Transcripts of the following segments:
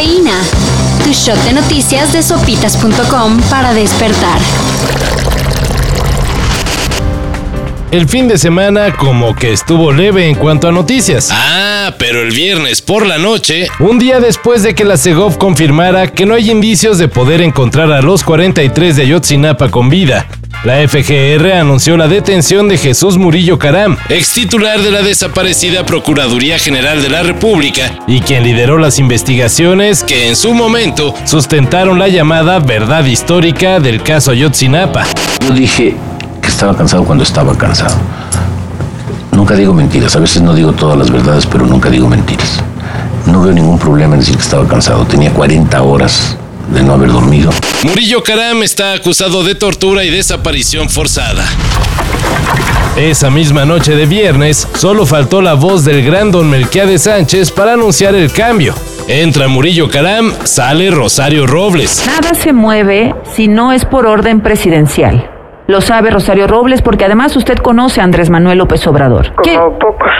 Cafeína. Tu shot de noticias de sopitas.com para despertar. El fin de semana como que estuvo leve en cuanto a noticias. Ah, pero el viernes por la noche, Un día después de que la Segov confirmara que no hay indicios de poder encontrar a los 43 de Ayotzinapa con vida, la FGR anunció la detención de Jesús Murillo Caram ex titular de la desaparecida Procuraduría General de la República, y quien lideró las investigaciones que en su momento sustentaron la llamada verdad histórica del caso Ayotzinapa. Yo dije que estaba cansado cuando estaba cansado. Nunca digo mentiras, a veces no digo todas las verdades, pero nunca digo mentiras. No veo ningún problema en decir que estaba cansado. Tenía 40 horas de no haber dormido. Murillo Caram está acusado de tortura y desaparición forzada. Esa misma noche de viernes, solo faltó la voz del gran don Melquiades Sánchez para anunciar el cambio. Entra Murillo Caram, sale Rosario Robles. Nada se mueve si no es por orden presidencial. Lo sabe Rosario Robles porque además usted conoce a Andrés Manuel López Obrador. ¿Qué, Como pocos.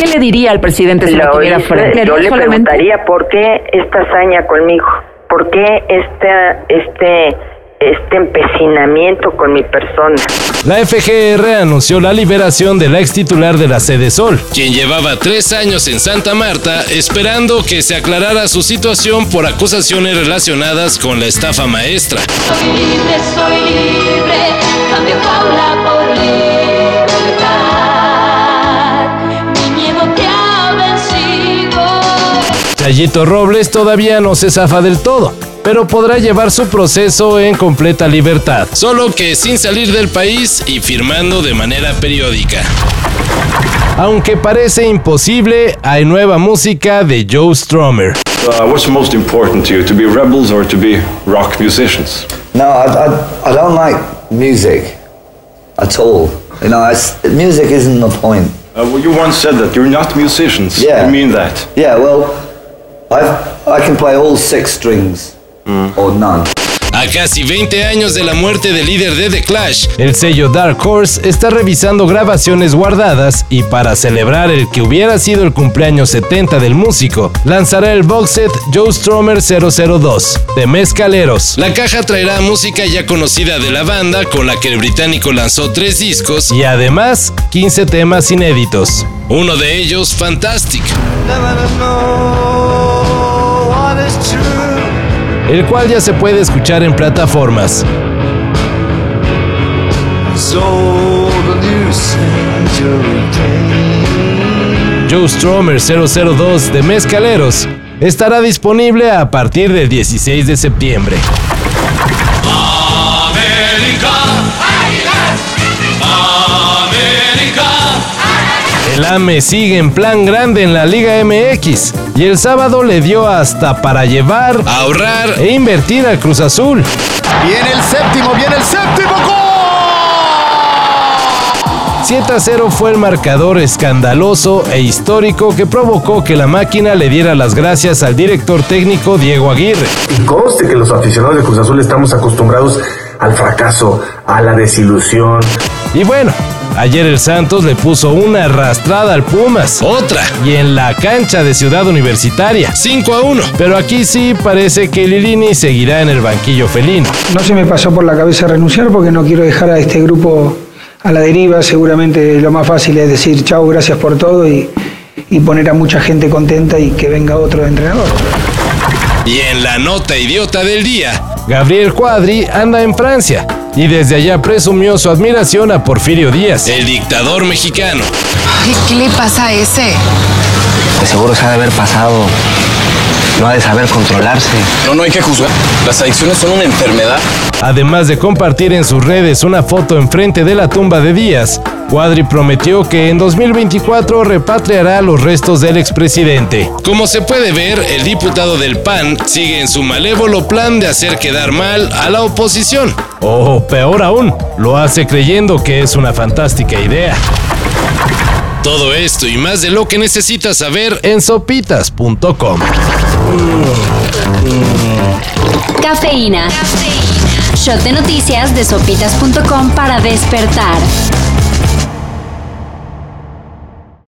qué le diría al presidente si lo Lo tuviera frente? yo le solamente- preguntaría por qué esta hazaña conmigo, por qué esta, este, este empecinamiento con mi persona. La FGR anunció la liberación de la ex titular de la Sede Sol, quien llevaba tres años en Santa Marta esperando que se aclarara su situación por acusaciones relacionadas con la estafa maestra. Soy libre, soy libre, cambio por libertad. Chayito Robles todavía no se zafa del todo, pero podrá llevar su proceso en completa libertad. Solo que sin salir del país y firmando de manera periódica. Aunque parece imposible, hay nueva música de Joe Strummer. Uh, what's most important to you, to be rebels or to be rock musicians? No, I, I, I don't like music at all. You know, music isn't the point. Uh, well, you once said that you're not musicians. Yeah. You mean that? Yeah, well, I've, I can play all six strings or none. A casi 20 años de la muerte del líder de The Clash, El sello Dark Horse está revisando grabaciones guardadas y para celebrar el que hubiera sido el cumpleaños 70 del músico, lanzará el box set Joe Strummer 002 de Mezcaleros. la caja traerá música ya conocida de la banda con la que el británico lanzó tres discos, Y además, 15 temas inéditos. uno de ellos Fantastic. El cual ya se puede escuchar en plataformas. Joe Strummer 002 de Mezcaleros estará disponible a partir del 16 de septiembre. El AME sigue en plan grande en la Liga MX y el sábado le dio hasta para llevar Ahorrar e invertir al Cruz Azul. Viene el séptimo, viene el séptimo gol. 7 a 0 fue el marcador escandaloso e histórico que provocó que la máquina le diera las gracias al director técnico Diego Aguirre. Y conste que los aficionados de Cruz Azul estamos acostumbrados al fracaso, a la desilusión. Y bueno, ayer el Santos le puso una arrastrada al Pumas. otra. Y en la cancha de Ciudad Universitaria. 5 a 1. Pero aquí sí parece que Lilini seguirá en el banquillo felino. No se me pasó por la cabeza renunciar porque no quiero dejar a este grupo a la deriva. Seguramente lo más fácil es decir chao, gracias por todo y, y poner a mucha gente contenta y que venga otro entrenador. Y en la nota idiota del día, Gabriel Cuadri anda en Francia y desde allá presumió su admiración a Porfirio Díaz. el dictador mexicano. Ay, ¿qué le pasa a ese? De seguro se ha de haber pasado. No ha de saber controlarse. No, no hay que juzgar. Las adicciones son una enfermedad. Además de compartir en sus redes una foto enfrente de la tumba de Díaz, Cuadri prometió que en 2024 repatriará los restos del expresidente. Como se puede ver, el diputado del PAN sigue en su malévolo plan de hacer quedar mal a la oposición. O peor aún, lo hace creyendo que es una fantástica idea. Todo esto y más de lo que necesitas saber En sopitas.com. Cafeína. Shot de noticias de sopitas.com para despertar.